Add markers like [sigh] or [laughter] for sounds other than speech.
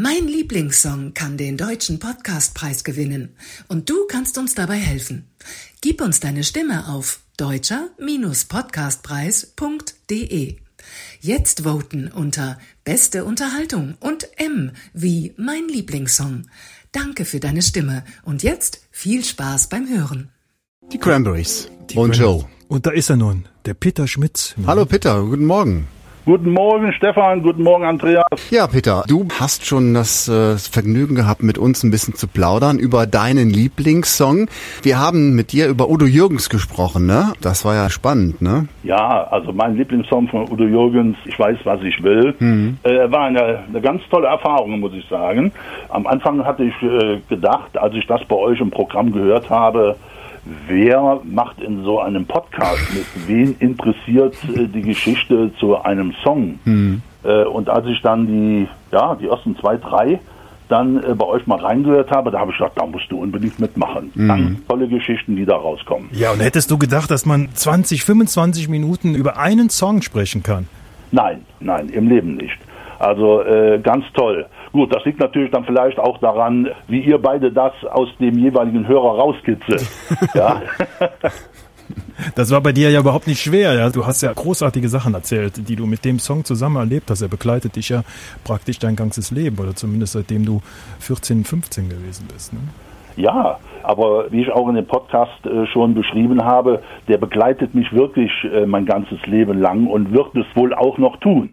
Mein Lieblingssong kann den deutschen Podcastpreis gewinnen und du kannst uns dabei helfen. Gib uns deine Stimme auf deutscher-podcastpreis.de. Jetzt voten unter Beste Unterhaltung und M wie mein Lieblingssong. Danke für deine Stimme und jetzt viel Spaß beim Hören. Die Cranberries Die und Cranberries. Joe. Und da ist er nun, der Peter Schmitz. Hallo Peter, guten Morgen. Guten Morgen, Stefan. Guten Morgen, Andreas. Ja, Peter, du hast schon das äh, Vergnügen gehabt, mit uns ein bisschen zu plaudern über deinen Lieblingssong. Wir haben mit dir über Udo Jürgens gesprochen, ne? Das war ja spannend, ne? Ja, also mein Lieblingssong von Udo Jürgens, Ich weiß, was ich will, äh, war eine, eine ganz tolle Erfahrung, muss ich sagen. Am Anfang hatte ich äh, gedacht, als ich das bei euch im Programm gehört habe, wer macht in so einem Podcast mit? Wen interessiert äh, die Geschichte zu einem Song? Äh, und als ich dann die, ja, die ersten zwei, drei dann äh, bei euch mal reingehört habe, da habe ich gedacht, da musst du unbedingt mitmachen. Ganz tolle Geschichten, die da rauskommen. Ja, und hättest du gedacht, dass man 20, 25 Minuten über einen Song sprechen kann? Nein, nein, im Leben nicht. Also äh, ganz toll. Gut, das liegt natürlich dann vielleicht auch daran, wie ihr beide das aus dem jeweiligen Hörer rauskitzelt. [laughs] ja. Das war bei dir ja überhaupt nicht schwer. Ja? Du hast ja großartige Sachen erzählt, die du mit dem Song zusammen erlebt hast. Er begleitet dich ja praktisch dein ganzes Leben oder zumindest seitdem du 14, 15 gewesen bist. Ne? ja, aber wie ich auch in dem Podcast äh, schon beschrieben habe, der begleitet mich wirklich äh, mein ganzes Leben lang und wird es wohl auch noch tun.